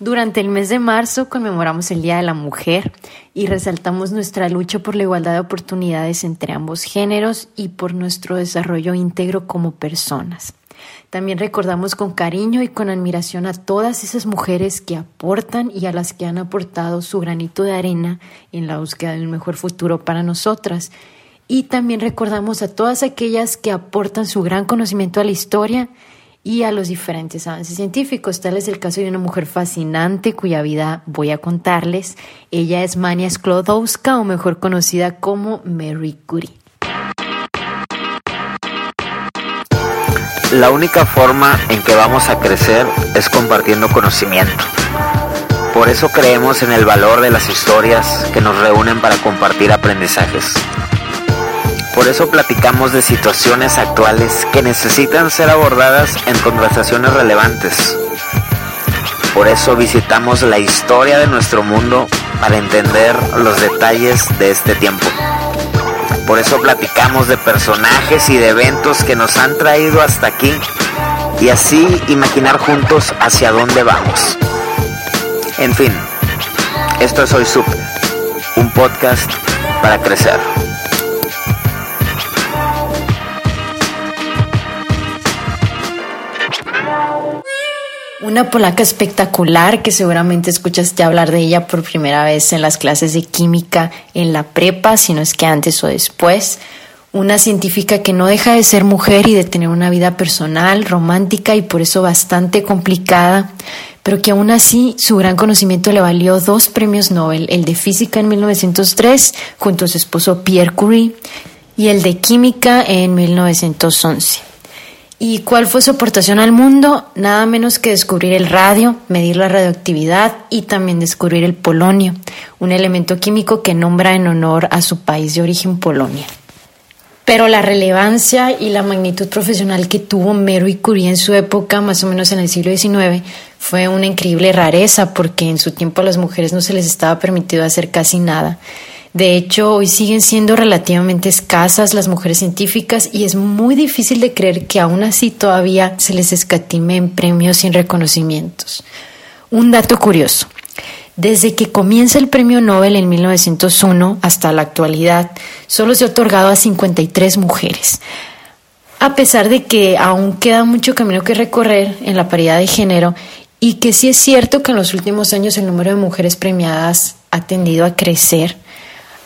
Durante el mes de marzo conmemoramos el Día de la Mujer y resaltamos nuestra lucha por la igualdad de oportunidades entre ambos géneros y por nuestro desarrollo íntegro como personas. También recordamos con cariño y con admiración a todas esas mujeres que aportan y a las que han aportado su granito de arena en la búsqueda de un mejor futuro para nosotras. Y también recordamos a todas aquellas que aportan su gran conocimiento a la historia y a los diferentes avances científicos. Tal es el caso de una mujer fascinante cuya vida voy a contarles. Ella es Mania Sklodowska, o mejor conocida como Mary Curie. La única forma en que vamos a crecer es compartiendo conocimiento. Por eso creemos en el valor de las historias que nos reúnen para compartir aprendizajes. Por eso platicamos de situaciones actuales que necesitan ser abordadas en conversaciones relevantes. Por eso visitamos la historia de nuestro mundo para entender los detalles de este tiempo. Por eso platicamos de personajes y de eventos que nos han traído hasta aquí y así imaginar juntos hacia dónde vamos. En fin, esto es Hoy Supe, un podcast para crecer. Una polaca espectacular que seguramente escuchaste hablar de ella por primera vez en las clases de química en la prepa, si no es que antes o después. Una científica que no deja de ser mujer y de tener una vida personal, romántica y por eso bastante complicada, pero que aún así su gran conocimiento le valió dos premios Nobel, el de física en 1903 junto a su esposo Pierre Curie y el de química en 1911. ¿Y cuál fue su aportación al mundo? Nada menos que descubrir el radio, medir la radioactividad y también descubrir el polonio, un elemento químico que nombra en honor a su país de origen Polonia. Pero la relevancia y la magnitud profesional que tuvo Mary Curie en su época, más o menos en el siglo XIX, fue una increíble rareza porque en su tiempo a las mujeres no se les estaba permitido hacer casi nada. De hecho, hoy siguen siendo relativamente escasas las mujeres científicas y es muy difícil de creer que aún así todavía se les escatime en premios en reconocimientos. Un dato curioso. Desde que comienza el premio Nobel en 1901 hasta la actualidad, solo se ha otorgado a 53 mujeres. A pesar de que aún queda mucho camino que recorrer en la paridad de género y que sí es cierto que en los últimos años el número de mujeres premiadas ha tendido a crecer,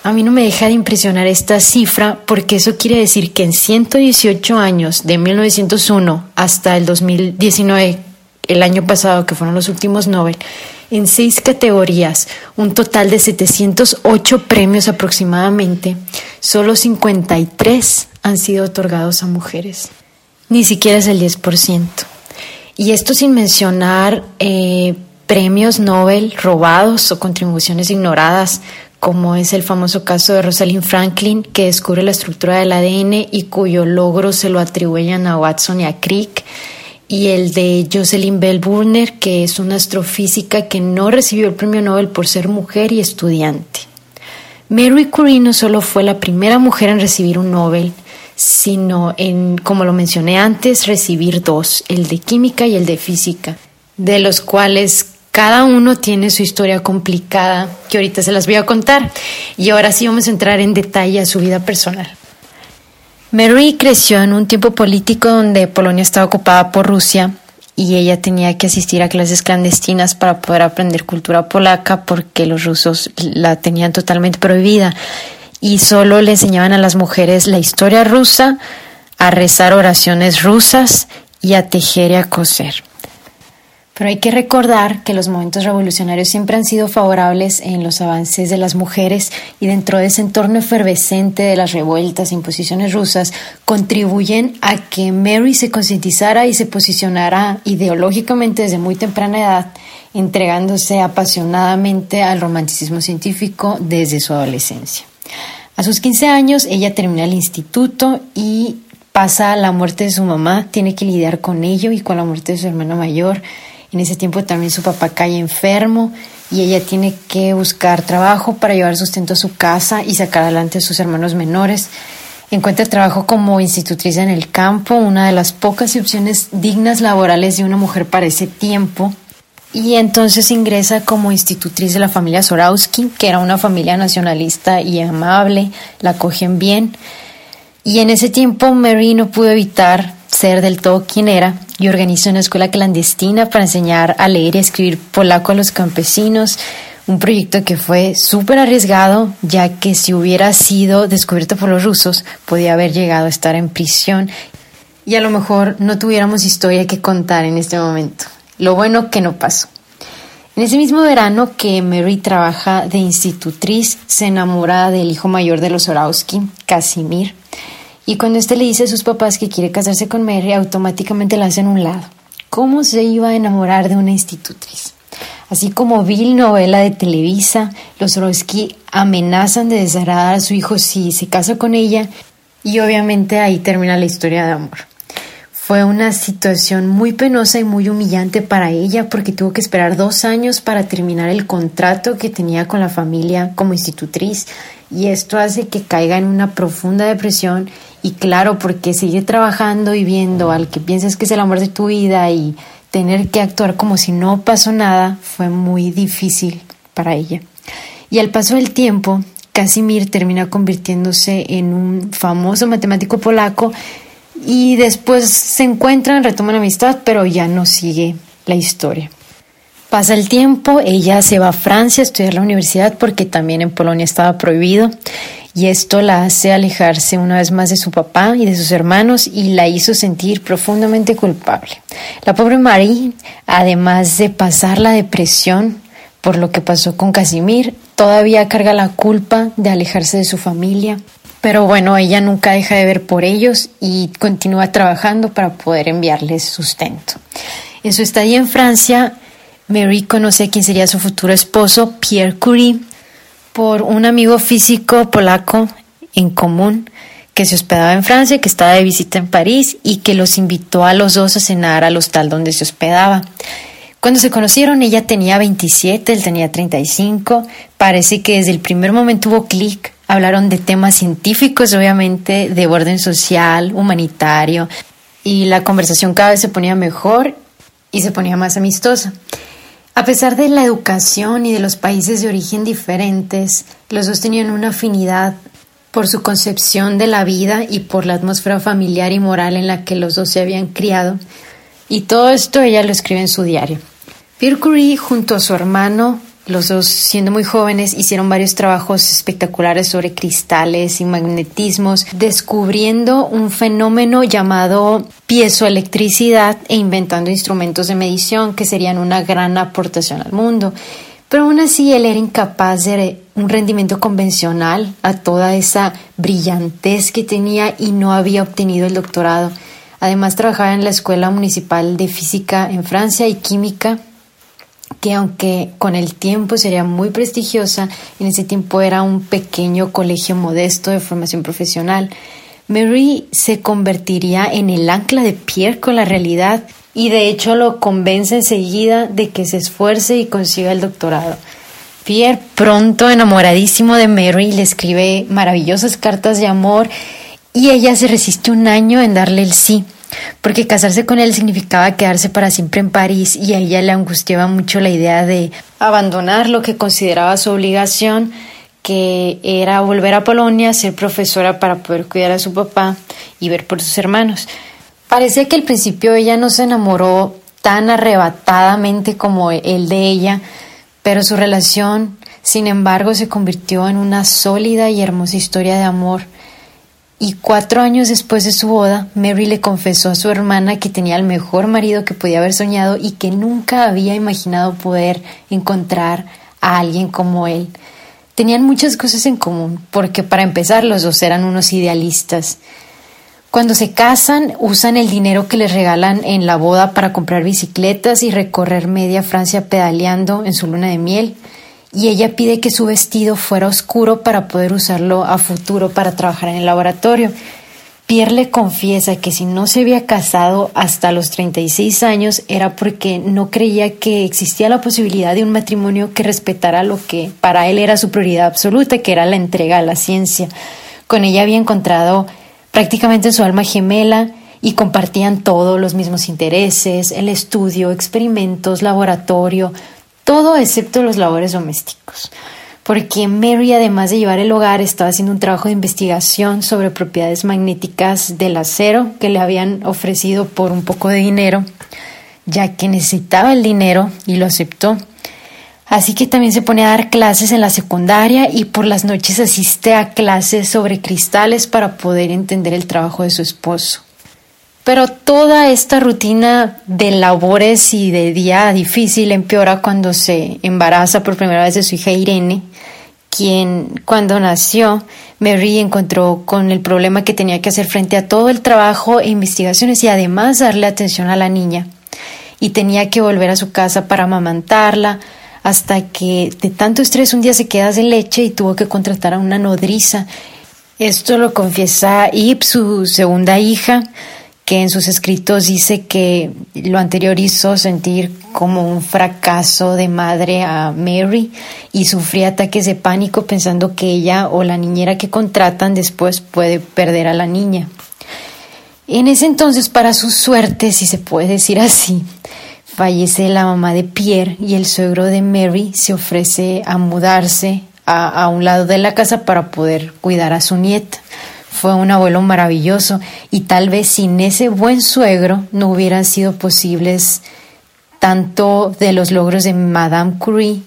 a mí no me deja de impresionar esta cifra porque eso quiere decir que en 118 años, de 1901 hasta el 2019, el año pasado, que fueron los últimos Nobel, en seis categorías, un total de 708 premios aproximadamente, solo 53 han sido otorgados a mujeres. Ni siquiera es el 10%. Y esto sin mencionar eh, premios Nobel robados o contribuciones ignoradas, como es el famoso caso de Rosalind Franklin, que descubre la estructura del ADN y cuyo logro se lo atribuyen a Watson y a Crick, y el de Jocelyn Bell Burner, que es una astrofísica que no recibió el premio Nobel por ser mujer y estudiante. Mary Curie no solo fue la primera mujer en recibir un Nobel, sino en, como lo mencioné antes, recibir dos, el de química y el de física, de los cuales cada uno tiene su historia complicada que ahorita se las voy a contar. Y ahora sí vamos a entrar en detalle a su vida personal. Mary creció en un tiempo político donde Polonia estaba ocupada por Rusia y ella tenía que asistir a clases clandestinas para poder aprender cultura polaca porque los rusos la tenían totalmente prohibida y solo le enseñaban a las mujeres la historia rusa, a rezar oraciones rusas y a tejer y a coser. Pero hay que recordar que los momentos revolucionarios siempre han sido favorables en los avances de las mujeres y dentro de ese entorno efervescente de las revueltas e imposiciones rusas contribuyen a que Mary se concientizara y se posicionara ideológicamente desde muy temprana edad, entregándose apasionadamente al romanticismo científico desde su adolescencia. A sus 15 años ella termina el instituto y pasa la muerte de su mamá, tiene que lidiar con ello y con la muerte de su hermano mayor en ese tiempo también su papá cae enfermo y ella tiene que buscar trabajo para llevar sustento a su casa y sacar adelante a sus hermanos menores. Encuentra trabajo como institutriz en el campo, una de las pocas opciones dignas laborales de una mujer para ese tiempo. Y entonces ingresa como institutriz de la familia Sorowski, que era una familia nacionalista y amable, la cogen bien. Y en ese tiempo Mary no pudo evitar ser del todo quien era y organizó una escuela clandestina para enseñar a leer y escribir polaco a los campesinos, un proyecto que fue súper arriesgado, ya que si hubiera sido descubierto por los rusos, podía haber llegado a estar en prisión y a lo mejor no tuviéramos historia que contar en este momento. Lo bueno que no pasó. En ese mismo verano que Mary trabaja de institutriz, se enamora del hijo mayor de los Orowski, Casimir, y cuando este le dice a sus papás que quiere casarse con Mary, automáticamente la hacen un lado. ¿Cómo se iba a enamorar de una institutriz? Así como Bill, novela de Televisa, los Orowski amenazan de desagradar a su hijo si se casa con ella y obviamente ahí termina la historia de amor. Fue una situación muy penosa y muy humillante para ella porque tuvo que esperar dos años para terminar el contrato que tenía con la familia como institutriz y esto hace que caiga en una profunda depresión y claro, porque seguir trabajando y viendo al que piensas que es el amor de tu vida y tener que actuar como si no pasó nada fue muy difícil para ella. Y al paso del tiempo, Casimir termina convirtiéndose en un famoso matemático polaco y después se encuentran, retoman amistad, pero ya no sigue la historia. Pasa el tiempo, ella se va a Francia a estudiar la universidad porque también en Polonia estaba prohibido y esto la hace alejarse una vez más de su papá y de sus hermanos y la hizo sentir profundamente culpable. La pobre Marie, además de pasar la depresión por lo que pasó con Casimir, todavía carga la culpa de alejarse de su familia. Pero bueno, ella nunca deja de ver por ellos y continúa trabajando para poder enviarles sustento. En su estadía en Francia, Mary conoce a quien sería su futuro esposo, Pierre Curie, por un amigo físico polaco en común que se hospedaba en Francia, que estaba de visita en París y que los invitó a los dos a cenar al hostal donde se hospedaba. Cuando se conocieron ella tenía 27, él tenía 35. Parece que desde el primer momento hubo clic. Hablaron de temas científicos, obviamente, de orden social, humanitario, y la conversación cada vez se ponía mejor y se ponía más amistosa. A pesar de la educación y de los países de origen diferentes, los dos tenían una afinidad por su concepción de la vida y por la atmósfera familiar y moral en la que los dos se habían criado. Y todo esto ella lo escribe en su diario. Pierre Curie, junto a su hermano, los dos, siendo muy jóvenes, hicieron varios trabajos espectaculares sobre cristales y magnetismos, descubriendo un fenómeno llamado piezoelectricidad e inventando instrumentos de medición que serían una gran aportación al mundo. Pero aún así él era incapaz de un rendimiento convencional a toda esa brillantez que tenía y no había obtenido el doctorado. Además trabajaba en la Escuela Municipal de Física en Francia y Química que aunque con el tiempo sería muy prestigiosa, en ese tiempo era un pequeño colegio modesto de formación profesional, Mary se convertiría en el ancla de Pierre con la realidad y de hecho lo convence enseguida de que se esfuerce y consiga el doctorado. Pierre, pronto enamoradísimo de Mary, le escribe maravillosas cartas de amor y ella se resiste un año en darle el sí porque casarse con él significaba quedarse para siempre en París y a ella le angustiaba mucho la idea de abandonar lo que consideraba su obligación, que era volver a Polonia, ser profesora para poder cuidar a su papá y ver por sus hermanos. Parece que al principio ella no se enamoró tan arrebatadamente como él de ella, pero su relación, sin embargo, se convirtió en una sólida y hermosa historia de amor Y cuatro años después de su boda, Mary le confesó a su hermana que tenía el mejor marido que podía haber soñado y que nunca había imaginado poder encontrar a alguien como él. Tenían muchas cosas en común, porque para empezar los dos eran unos idealistas. Cuando se casan, usan el dinero que les regalan en la boda para comprar bicicletas y recorrer media Francia pedaleando en su luna de miel y ella pide que su vestido fuera oscuro para poder usarlo a futuro para trabajar en el laboratorio. Pierre le confiesa que si no se había casado hasta los 36 años era porque no creía que existía la posibilidad de un matrimonio que respetara lo que para él era su prioridad absoluta, que era la entrega a la ciencia. Con ella había encontrado prácticamente su alma gemela y compartían todos los mismos intereses, el estudio, experimentos, laboratorio, todo excepto los labores domésticos, porque Mary, además de llevar el hogar, estaba haciendo un trabajo de investigación sobre propiedades magnéticas del acero que le habían ofrecido por un poco de dinero, ya que necesitaba el dinero y lo aceptó. Así que también se pone a dar clases en la secundaria y por las noches asiste a clases sobre cristales para poder entender el trabajo de su esposo. Pero toda esta rutina de labores y de día difícil empeora cuando se embaraza por primera vez de su hija Irene, quien cuando nació Mary encontró con el problema que tenía que hacer frente a todo el trabajo e investigaciones y además darle atención a la niña. Y tenía que volver a su casa para amamantarla, hasta que de tanto estrés un día se queda sin leche y tuvo que contratar a una nodriza. Esto lo confiesa Ip, su segunda hija, que en sus escritos dice que lo anterior hizo sentir como un fracaso de madre a Mary y sufría ataques de pánico pensando que ella o la niñera que contratan después puede perder a la niña. En ese entonces, para su suerte, si se puede decir así, fallece la mamá de Pierre y el suegro de Mary se ofrece a mudarse a, a un lado de la casa para poder cuidar a su nieta fue un abuelo maravilloso y tal vez sin ese buen suegro no hubieran sido posibles tanto de los logros de Madame Curie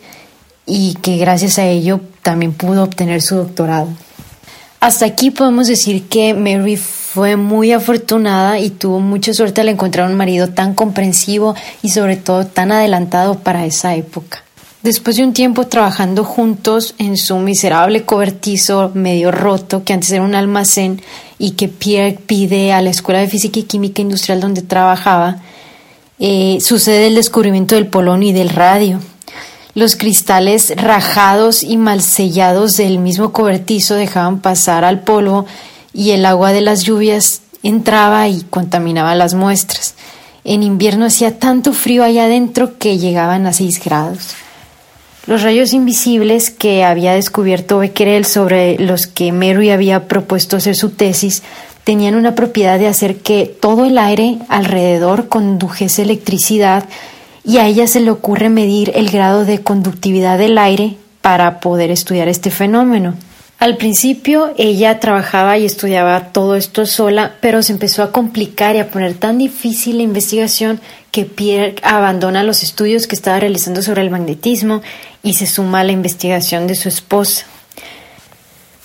y que gracias a ello también pudo obtener su doctorado. Hasta aquí podemos decir que Mary fue muy afortunada y tuvo mucha suerte al encontrar un marido tan comprensivo y sobre todo tan adelantado para esa época. Después de un tiempo trabajando juntos en su miserable cobertizo medio roto, que antes era un almacén y que Pierre pide a la Escuela de Física y Química Industrial donde trabajaba, eh, sucede el descubrimiento del polonio y del radio. Los cristales rajados y mal sellados del mismo cobertizo dejaban pasar al polvo y el agua de las lluvias entraba y contaminaba las muestras. En invierno hacía tanto frío allá adentro que llegaban a 6 grados. Los rayos invisibles que había descubierto Becquerel sobre los que Mary había propuesto hacer su tesis tenían una propiedad de hacer que todo el aire alrededor condujese electricidad y a ella se le ocurre medir el grado de conductividad del aire para poder estudiar este fenómeno. Al principio ella trabajaba y estudiaba todo esto sola, pero se empezó a complicar y a poner tan difícil la investigación que Pierre abandona los estudios que estaba realizando sobre el magnetismo y se suma a la investigación de su esposa.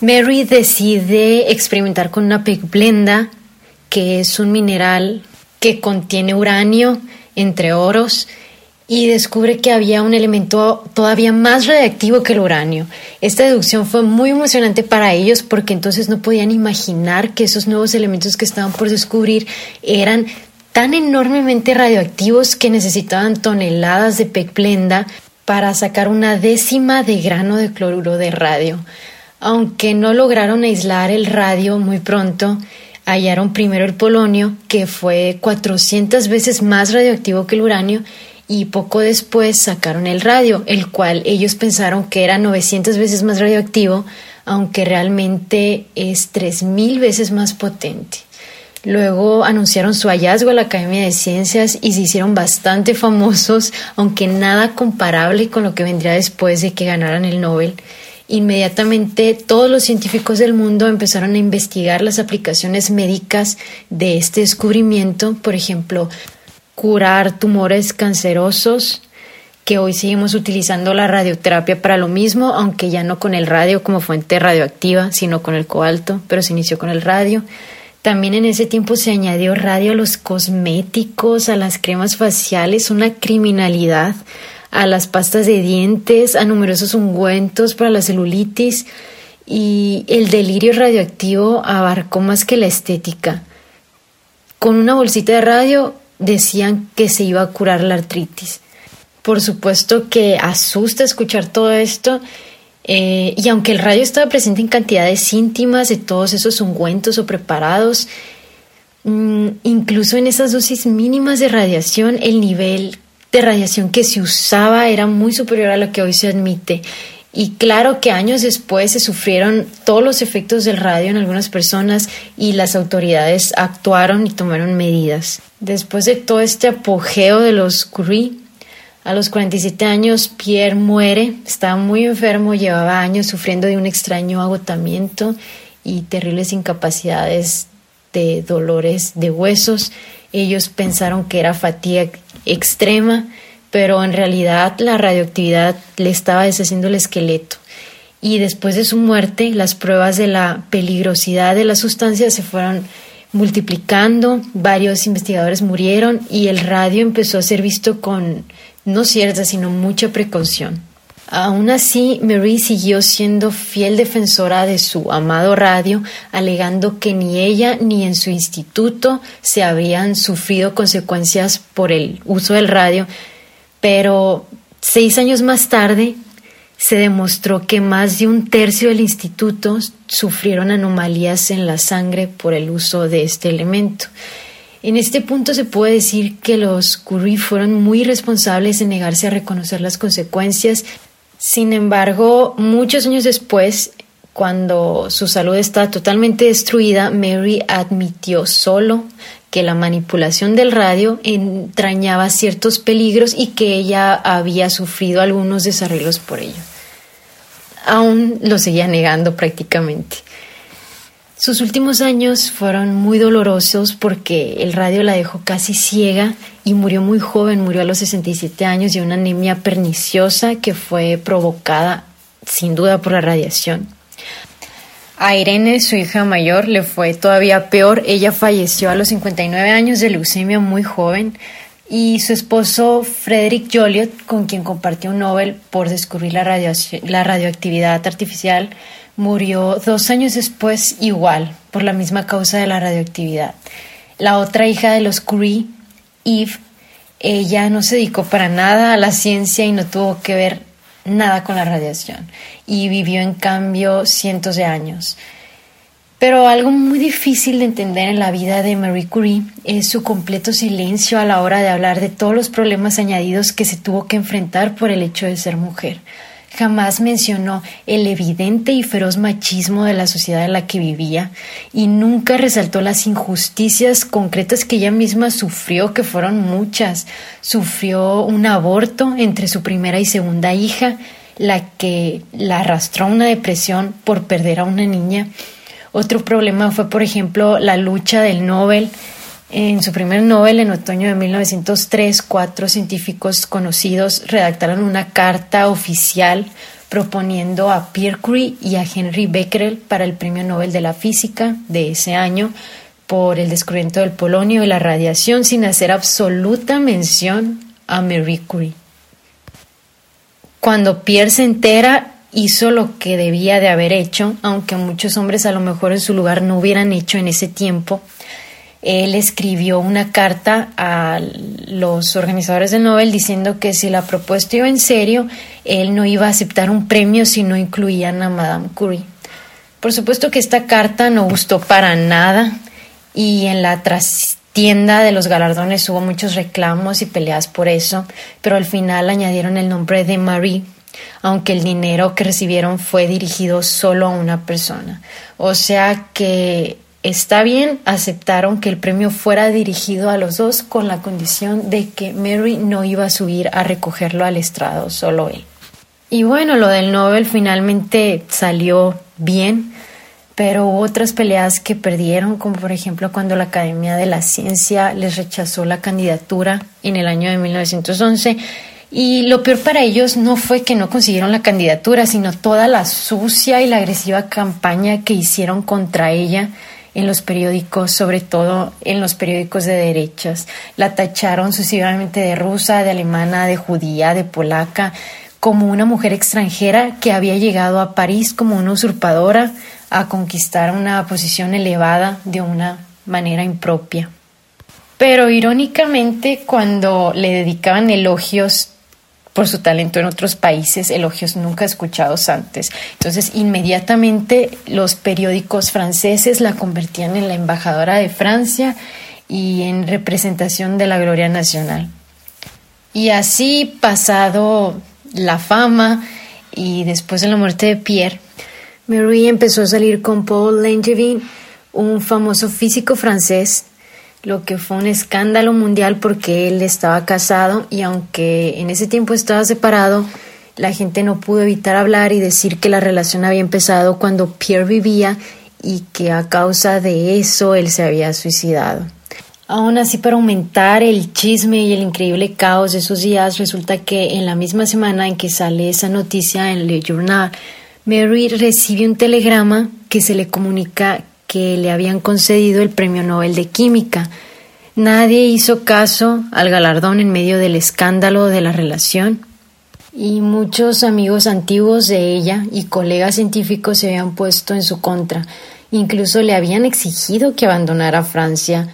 Mary decide experimentar con una pigblenda, que es un mineral que contiene uranio, entre oros, y descubre que había un elemento todavía más radiactivo que el uranio. Esta deducción fue muy emocionante para ellos porque entonces no podían imaginar que esos nuevos elementos que estaban por descubrir eran tan enormemente radioactivos que necesitaban toneladas de pecplenda para sacar una décima de grano de cloruro de radio. Aunque no lograron aislar el radio muy pronto, hallaron primero el polonio, que fue 400 veces más radioactivo que el uranio, y poco después sacaron el radio, el cual ellos pensaron que era 900 veces más radioactivo, aunque realmente es 3000 veces más potente. Luego anunciaron su hallazgo a la Academia de Ciencias y se hicieron bastante famosos, aunque nada comparable con lo que vendría después de que ganaran el Nobel. Inmediatamente todos los científicos del mundo empezaron a investigar las aplicaciones médicas de este descubrimiento, por ejemplo, curar tumores cancerosos, que hoy seguimos utilizando la radioterapia para lo mismo, aunque ya no con el radio como fuente radioactiva, sino con el cobalto, pero se inició con el radio. También en ese tiempo se añadió radio a los cosméticos, a las cremas faciales, una criminalidad, a las pastas de dientes, a numerosos ungüentos para la celulitis y el delirio radioactivo abarcó más que la estética. Con una bolsita de radio decían que se iba a curar la artritis. Por supuesto que asusta escuchar todo esto eh, y aunque el radio estaba presente en cantidades íntimas de todos esos ungüentos o preparados, mm, incluso en esas dosis mínimas de radiación, el nivel de radiación que se usaba era muy superior a lo que hoy se admite. Y claro que años después se sufrieron todos los efectos del radio en algunas personas y las autoridades actuaron y tomaron medidas. Después de todo este apogeo de los Curie, a los 47 años, Pierre muere, estaba muy enfermo, llevaba años sufriendo de un extraño agotamiento y terribles incapacidades de dolores de huesos. Ellos pensaron que era fatiga extrema, pero en realidad la radioactividad le estaba deshaciendo el esqueleto. Y después de su muerte, las pruebas de la peligrosidad de la sustancia se fueron multiplicando, varios investigadores murieron y el radio empezó a ser visto con no cierta, sino mucha precaución. Aún así, Marie siguió siendo fiel defensora de su amado radio, alegando que ni ella ni en su instituto se habían sufrido consecuencias por el uso del radio, pero seis años más tarde se demostró que más de un tercio del instituto sufrieron anomalías en la sangre por el uso de este elemento. En este punto se puede decir que los Curie fueron muy responsables en negarse a reconocer las consecuencias. Sin embargo, muchos años después, cuando su salud estaba totalmente destruida, Mary admitió solo que la manipulación del radio entrañaba ciertos peligros y que ella había sufrido algunos desarrollos por ello. Aún lo seguía negando prácticamente. Sus últimos años fueron muy dolorosos porque el radio la dejó casi ciega y murió muy joven, murió a los 67 años de una anemia perniciosa que fue provocada sin duda por la radiación. A Irene, su hija mayor, le fue todavía peor. Ella falleció a los 59 años de leucemia muy joven y su esposo Frederick Joliot, con quien compartió un Nobel por descubrir la, la radioactividad artificial, murió dos años después igual, por la misma causa de la radioactividad. La otra hija de los Curie, Eve, ella no se dedicó para nada a la ciencia y no tuvo que ver nada con la radiación y vivió en cambio cientos de años. Pero algo muy difícil de entender en la vida de Marie Curie es su completo silencio a la hora de hablar de todos los problemas añadidos que se tuvo que enfrentar por el hecho de ser mujer. Jamás mencionó el evidente y feroz machismo de la sociedad en la que vivía y nunca resaltó las injusticias concretas que ella misma sufrió, que fueron muchas. Sufrió un aborto entre su primera y segunda hija, la que la arrastró a una depresión por perder a una niña. Otro problema fue, por ejemplo, la lucha del Nobel en su primer Nobel, en otoño de 1903, cuatro científicos conocidos redactaron una carta oficial proponiendo a Pierre Curie y a Henry Becquerel para el Premio Nobel de la Física de ese año por el descubrimiento del polonio y la radiación sin hacer absoluta mención a Marie Curie. Cuando Pierre se entera, hizo lo que debía de haber hecho, aunque muchos hombres a lo mejor en su lugar no hubieran hecho en ese tiempo, él escribió una carta a los organizadores del Nobel diciendo que si la propuesta iba en serio, él no iba a aceptar un premio si no incluían a Madame Curie. Por supuesto que esta carta no gustó para nada y en la trastienda de los galardones hubo muchos reclamos y peleas por eso, pero al final añadieron el nombre de Marie aunque el dinero que recibieron fue dirigido solo a una persona. O sea que está bien, aceptaron que el premio fuera dirigido a los dos con la condición de que Mary no iba a subir a recogerlo al estrado, solo él. Y bueno, lo del Nobel finalmente salió bien, pero hubo otras peleas que perdieron, como por ejemplo cuando la Academia de la Ciencia les rechazó la candidatura en el año de 1911 Y lo peor para ellos no fue que no consiguieron la candidatura, sino toda la sucia y la agresiva campaña que hicieron contra ella en los periódicos, sobre todo en los periódicos de derechas. La tacharon sucesivamente de rusa, de alemana, de judía, de polaca, como una mujer extranjera que había llegado a París como una usurpadora a conquistar una posición elevada de una manera impropia. Pero irónicamente, cuando le dedicaban elogios por su talento en otros países, elogios nunca escuchados antes. Entonces, inmediatamente los periódicos franceses la convertían en la embajadora de Francia y en representación de la gloria nacional. Y así, pasado la fama y después de la muerte de Pierre, Marie empezó a salir con Paul Langevin, un famoso físico francés lo que fue un escándalo mundial porque él estaba casado y aunque en ese tiempo estaba separado, la gente no pudo evitar hablar y decir que la relación había empezado cuando Pierre vivía y que a causa de eso él se había suicidado. Aún así, para aumentar el chisme y el increíble caos de esos días, resulta que en la misma semana en que sale esa noticia en Le Journal, Mary recibe un telegrama que se le comunica que le habían concedido el Premio Nobel de Química. Nadie hizo caso al galardón en medio del escándalo de la relación y muchos amigos antiguos de ella y colegas científicos se habían puesto en su contra. Incluso le habían exigido que abandonara Francia.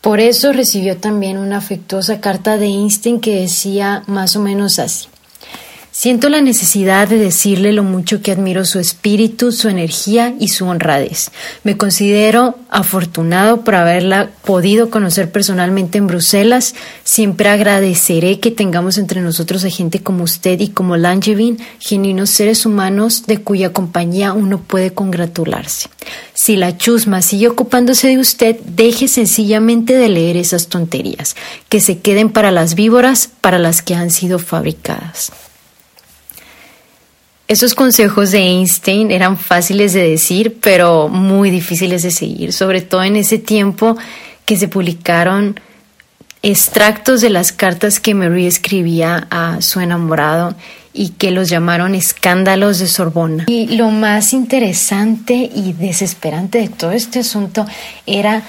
Por eso recibió también una afectuosa carta de Einstein que decía más o menos así. Siento la necesidad de decirle lo mucho que admiro su espíritu, su energía y su honradez. Me considero afortunado por haberla podido conocer personalmente en Bruselas. Siempre agradeceré que tengamos entre nosotros a gente como usted y como Langevin, genuinos seres humanos de cuya compañía uno puede congratularse. Si la chusma sigue ocupándose de usted, deje sencillamente de leer esas tonterías, que se queden para las víboras para las que han sido fabricadas. Esos consejos de Einstein eran fáciles de decir, pero muy difíciles de seguir, sobre todo en ese tiempo que se publicaron extractos de las cartas que Marie escribía a su enamorado y que los llamaron escándalos de Sorbona. Y lo más interesante y desesperante de todo este asunto era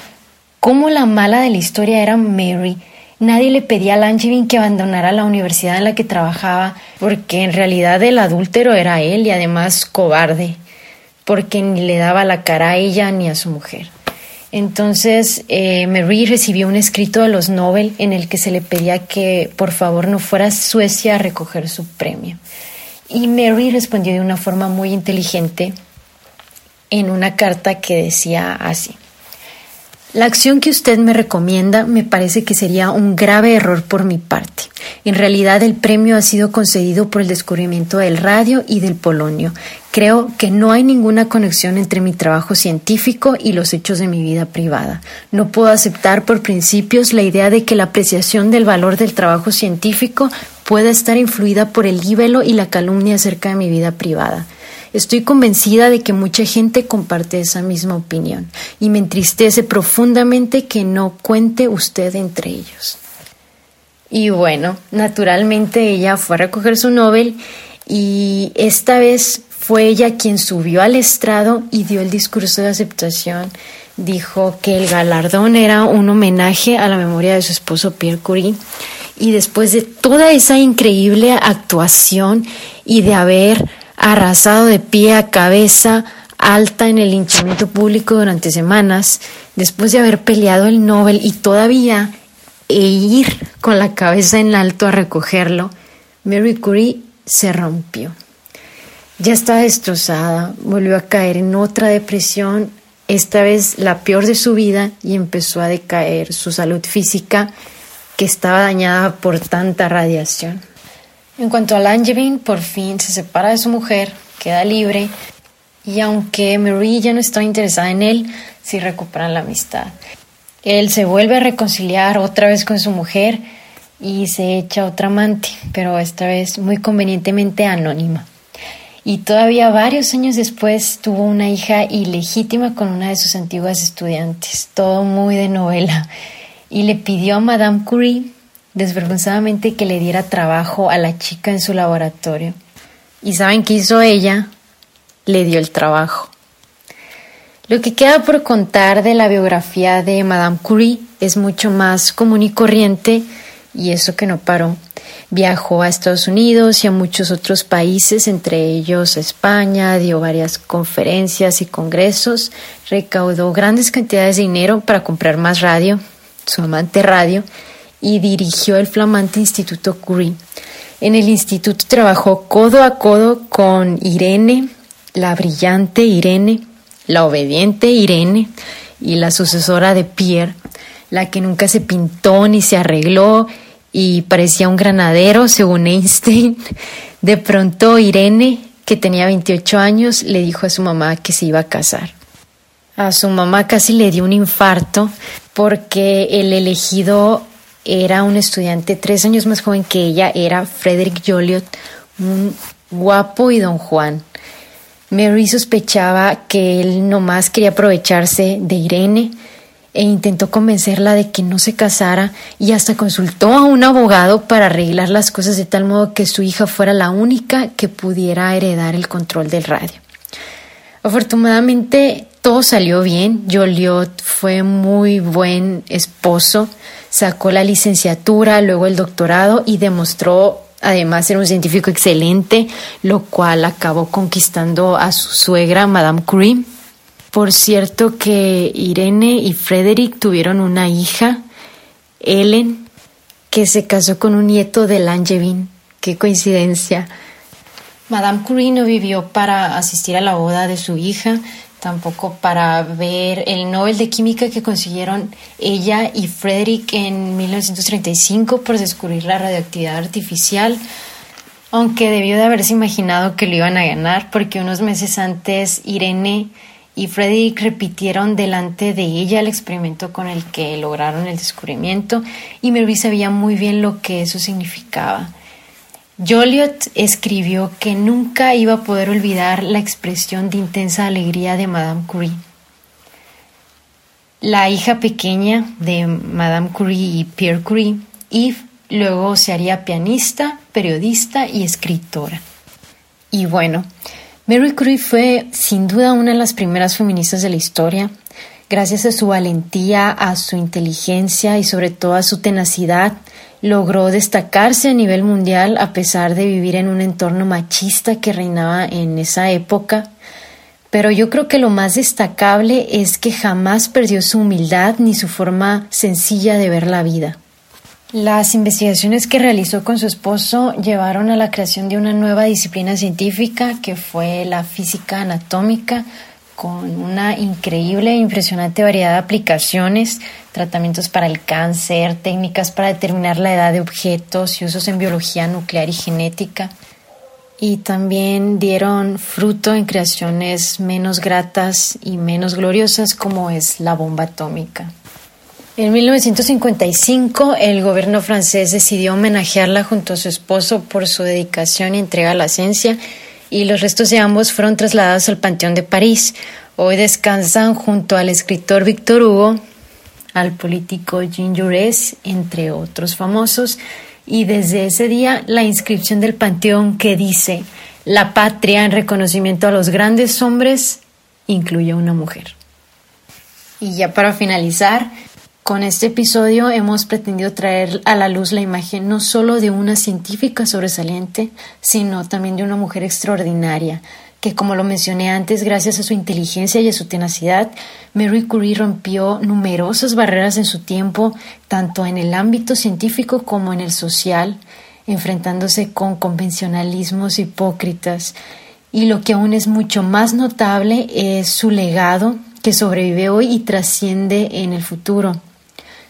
cómo la mala de la historia era Mary Nadie le pedía a Langevin que abandonara la universidad en la que trabajaba, porque en realidad el adúltero era él y además cobarde, porque ni le daba la cara a ella ni a su mujer. Entonces, eh, recibió un escrito de los Nobel en el que se le pedía que por favor no fuera a Suecia a recoger su premio. Y Mary respondió de una forma muy inteligente en una carta que decía así. La acción que usted me recomienda me parece que sería un grave error por mi parte. En realidad el premio ha sido concedido por el descubrimiento del radio y del polonio. Creo que no hay ninguna conexión entre mi trabajo científico y los hechos de mi vida privada. No puedo aceptar por principios la idea de que la apreciación del valor del trabajo científico pueda estar influida por el libelo y la calumnia acerca de mi vida privada. Estoy convencida de que mucha gente comparte esa misma opinión y me entristece profundamente que no cuente usted entre ellos. Y bueno, naturalmente ella fue a recoger su Nobel y esta vez fue ella quien subió al estrado y dio el discurso de aceptación. Dijo que el galardón era un homenaje a la memoria de su esposo Pierre Curie. Y después de toda esa increíble actuación y de haber arrasado de pie a cabeza alta en el linchamiento público durante semanas, después de haber peleado el Nobel y todavía e ir con la cabeza en alto a recogerlo, Mary Curie se rompió. Ya estaba destrozada, volvió a caer en otra depresión, esta vez la peor de su vida, y empezó a decaer su salud física que estaba dañada por tanta radiación. En cuanto a Langevin, por fin se separa de su mujer, queda libre y aunque Marie ya no estaba interesada en él, sí recuperan la amistad. Él se vuelve a reconciliar otra vez con su mujer y se echa otra amante, pero esta vez muy convenientemente anónima. Y todavía varios años después tuvo una hija ilegítima con una de sus antiguas estudiantes, todo muy de novela, y le pidió a Madame Curie desvergonzadamente que le diera trabajo a la chica en su laboratorio. ¿Y saben qué hizo ella? Le dio el trabajo. Lo que queda por contar de la biografía de Madame Curie es mucho más común y corriente y eso que no paró. Viajó a Estados Unidos y a muchos otros países, entre ellos España, dio varias conferencias y congresos, recaudó grandes cantidades de dinero para comprar más radio, su amante radio, y dirigió el flamante Instituto Curie. En el instituto trabajó codo a codo con Irene, la brillante Irene, la obediente Irene y la sucesora de Pierre, la que nunca se pintó ni se arregló y parecía un granadero, según Einstein. De pronto Irene, que tenía 28 años, le dijo a su mamá que se iba a casar. A su mamá casi le dio un infarto porque el elegido era un estudiante tres años más joven que ella, era Frederick Joliot, un guapo y don Juan. Mary sospechaba que él nomás quería aprovecharse de Irene e intentó convencerla de que no se casara y hasta consultó a un abogado para arreglar las cosas de tal modo que su hija fuera la única que pudiera heredar el control del radio. Afortunadamente todo salió bien. Joliot fue muy buen esposo, sacó la licenciatura, luego el doctorado y demostró además ser un científico excelente, lo cual acabó conquistando a su suegra, Madame Curie. Por cierto que Irene y Frederick tuvieron una hija, Ellen, que se casó con un nieto de Langevin. Qué coincidencia. Madame Curie no vivió para asistir a la boda de su hija, tampoco para ver el Nobel de Química que consiguieron ella y Frederick en 1935 por descubrir la radioactividad artificial, aunque debió de haberse imaginado que lo iban a ganar porque unos meses antes Irene y Frederick repitieron delante de ella el experimento con el que lograron el descubrimiento y Mary sabía muy bien lo que eso significaba. Joliot escribió que nunca iba a poder olvidar la expresión de intensa alegría de Madame Curie. La hija pequeña de Madame Curie y Pierre Curie, Eve, luego se haría pianista, periodista y escritora. Y bueno, Mary Curie fue sin duda una de las primeras feministas de la historia. Gracias a su valentía, a su inteligencia y sobre todo a su tenacidad, logró destacarse a nivel mundial a pesar de vivir en un entorno machista que reinaba en esa época. Pero yo creo que lo más destacable es que jamás perdió su humildad ni su forma sencilla de ver la vida. Las investigaciones que realizó con su esposo llevaron a la creación de una nueva disciplina científica que fue la física anatómica, con una increíble e impresionante variedad de aplicaciones, tratamientos para el cáncer, técnicas para determinar la edad de objetos y usos en biología nuclear y genética. Y también dieron fruto en creaciones menos gratas y menos gloriosas como es la bomba atómica. En 1955, el gobierno francés decidió homenajearla junto a su esposo por su dedicación y entrega a la ciencia, y los restos de ambos fueron trasladados al Panteón de París. Hoy descansan junto al escritor Victor Hugo, al político Jean Jaurès, entre otros famosos, y desde ese día la inscripción del Panteón que dice La patria en reconocimiento a los grandes hombres incluye a una mujer. Y ya para finalizar, con este episodio hemos pretendido traer a la luz la imagen no solo de una científica sobresaliente, sino también de una mujer extraordinaria, que como lo mencioné antes, gracias a su inteligencia y a su tenacidad, Mary Curie rompió numerosas barreras en su tiempo, tanto en el ámbito científico como en el social, enfrentándose con convencionalismos hipócritas. Y lo que aún es mucho más notable es su legado, que sobrevive hoy y trasciende en el futuro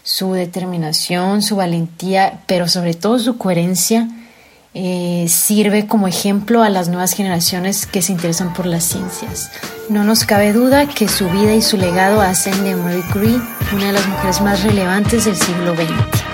su determinación, su valentía, pero sobre todo su coherencia, eh, sirve como ejemplo a las nuevas generaciones que se interesan por las ciencias. No nos cabe duda que su vida y su legado hacen de Marie Curie una de las mujeres más relevantes del siglo XX.